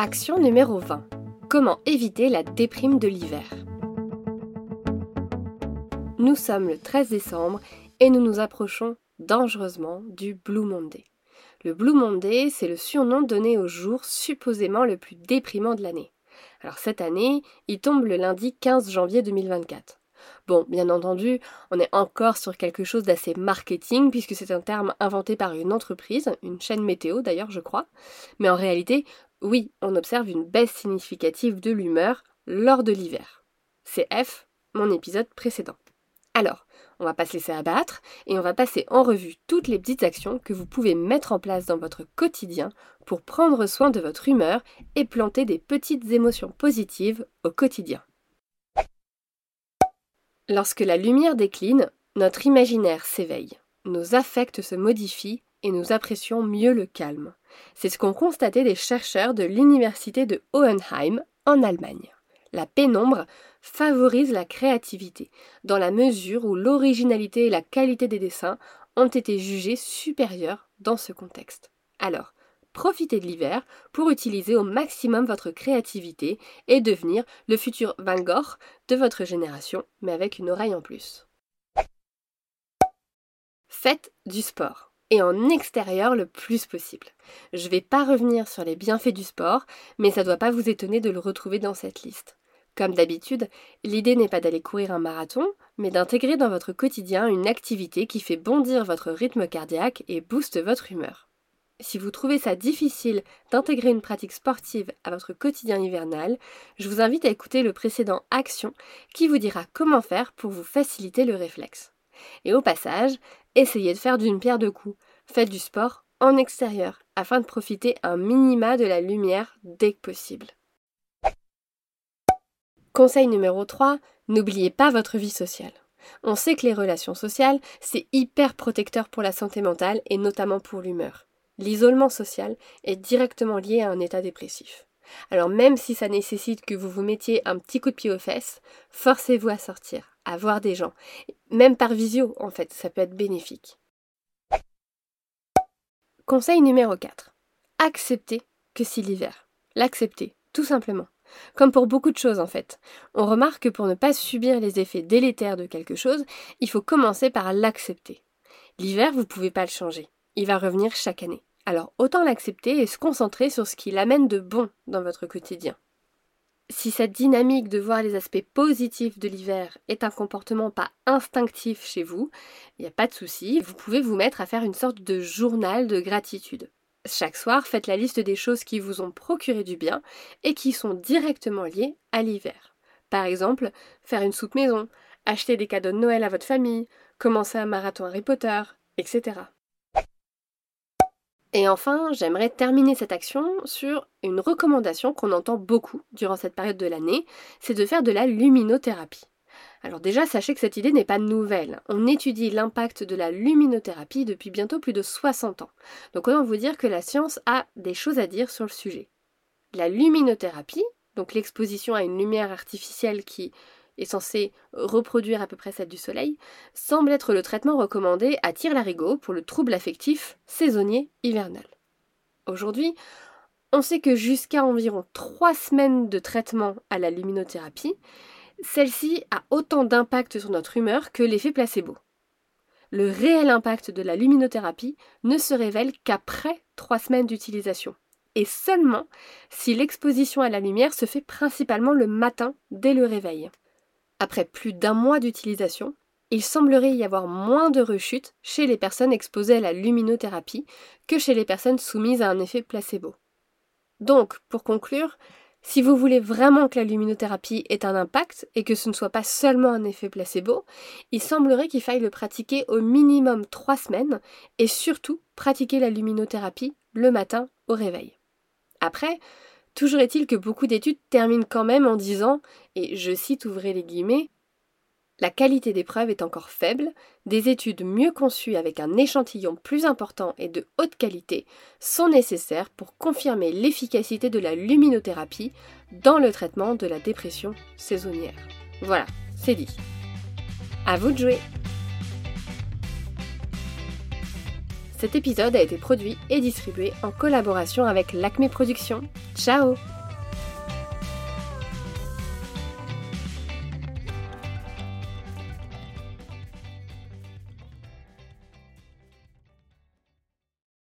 Action numéro 20. Comment éviter la déprime de l'hiver? Nous sommes le 13 décembre et nous nous approchons dangereusement du Blue Monday. Le Blue Monday, c'est le surnom donné au jour supposément le plus déprimant de l'année. Alors cette année, il tombe le lundi 15 janvier 2024. Bon, bien entendu, on est encore sur quelque chose d'assez marketing, puisque c'est un terme inventé par une entreprise, une chaîne météo d'ailleurs, je crois. Mais en réalité, oui, on observe une baisse significative de l'humeur lors de l'hiver. C'est F, mon épisode précédent. Alors, on va pas se laisser abattre et on va passer en revue toutes les petites actions que vous pouvez mettre en place dans votre quotidien pour prendre soin de votre humeur et planter des petites émotions positives au quotidien. Lorsque la lumière décline, notre imaginaire s'éveille, nos affects se modifient et nous apprécions mieux le calme. C'est ce qu'ont constaté des chercheurs de l'université de Hohenheim en Allemagne. La pénombre favorise la créativité, dans la mesure où l'originalité et la qualité des dessins ont été jugées supérieures dans ce contexte. Alors, profitez de l'hiver pour utiliser au maximum votre créativité et devenir le futur Van Gogh de votre génération, mais avec une oreille en plus. Faites du sport et en extérieur le plus possible. Je ne vais pas revenir sur les bienfaits du sport, mais ça ne doit pas vous étonner de le retrouver dans cette liste. Comme d'habitude, l'idée n'est pas d'aller courir un marathon, mais d'intégrer dans votre quotidien une activité qui fait bondir votre rythme cardiaque et booste votre humeur. Si vous trouvez ça difficile d'intégrer une pratique sportive à votre quotidien hivernal, je vous invite à écouter le précédent Action qui vous dira comment faire pour vous faciliter le réflexe. Et au passage, essayez de faire d'une pierre deux coups. Faites du sport en extérieur afin de profiter un minima de la lumière dès que possible. Conseil numéro 3, n'oubliez pas votre vie sociale. On sait que les relations sociales, c'est hyper protecteur pour la santé mentale et notamment pour l'humeur. L'isolement social est directement lié à un état dépressif. Alors même si ça nécessite que vous vous mettiez un petit coup de pied aux fesses, forcez-vous à sortir, à voir des gens. Même par visio, en fait, ça peut être bénéfique. Conseil numéro 4. Acceptez que c'est l'hiver. L'accepter, tout simplement. Comme pour beaucoup de choses en fait. On remarque que pour ne pas subir les effets délétères de quelque chose, il faut commencer par l'accepter. L'hiver, vous ne pouvez pas le changer. Il va revenir chaque année. Alors autant l'accepter et se concentrer sur ce qui l'amène de bon dans votre quotidien. Si cette dynamique de voir les aspects positifs de l'hiver est un comportement pas instinctif chez vous, il n'y a pas de souci, vous pouvez vous mettre à faire une sorte de journal de gratitude. Chaque soir, faites la liste des choses qui vous ont procuré du bien et qui sont directement liées à l'hiver. Par exemple, faire une soupe maison, acheter des cadeaux de Noël à votre famille, commencer un marathon Harry Potter, etc. Et enfin, j'aimerais terminer cette action sur une recommandation qu'on entend beaucoup durant cette période de l'année, c'est de faire de la luminothérapie. Alors déjà, sachez que cette idée n'est pas nouvelle. On étudie l'impact de la luminothérapie depuis bientôt plus de 60 ans. Donc autant vous dire que la science a des choses à dire sur le sujet. La luminothérapie, donc l'exposition à une lumière artificielle qui est censé reproduire à peu près celle du soleil, semble être le traitement recommandé à tire-larigot pour le trouble affectif saisonnier hivernal. Aujourd'hui, on sait que jusqu'à environ 3 semaines de traitement à la luminothérapie, celle-ci a autant d'impact sur notre humeur que l'effet placebo. Le réel impact de la luminothérapie ne se révèle qu'après 3 semaines d'utilisation, et seulement si l'exposition à la lumière se fait principalement le matin dès le réveil. Après plus d'un mois d'utilisation, il semblerait y avoir moins de rechutes chez les personnes exposées à la luminothérapie que chez les personnes soumises à un effet placebo. Donc, pour conclure, si vous voulez vraiment que la luminothérapie ait un impact et que ce ne soit pas seulement un effet placebo, il semblerait qu'il faille le pratiquer au minimum trois semaines et surtout pratiquer la luminothérapie le matin au réveil. Après, Toujours est-il que beaucoup d'études terminent quand même en disant, et je cite ouvrez les guillemets, la qualité des preuves est encore faible, des études mieux conçues avec un échantillon plus important et de haute qualité sont nécessaires pour confirmer l'efficacité de la luminothérapie dans le traitement de la dépression saisonnière. Voilà, c'est dit. À vous de jouer Cet épisode a été produit et distribué en collaboration avec l'Acme Productions. Ciao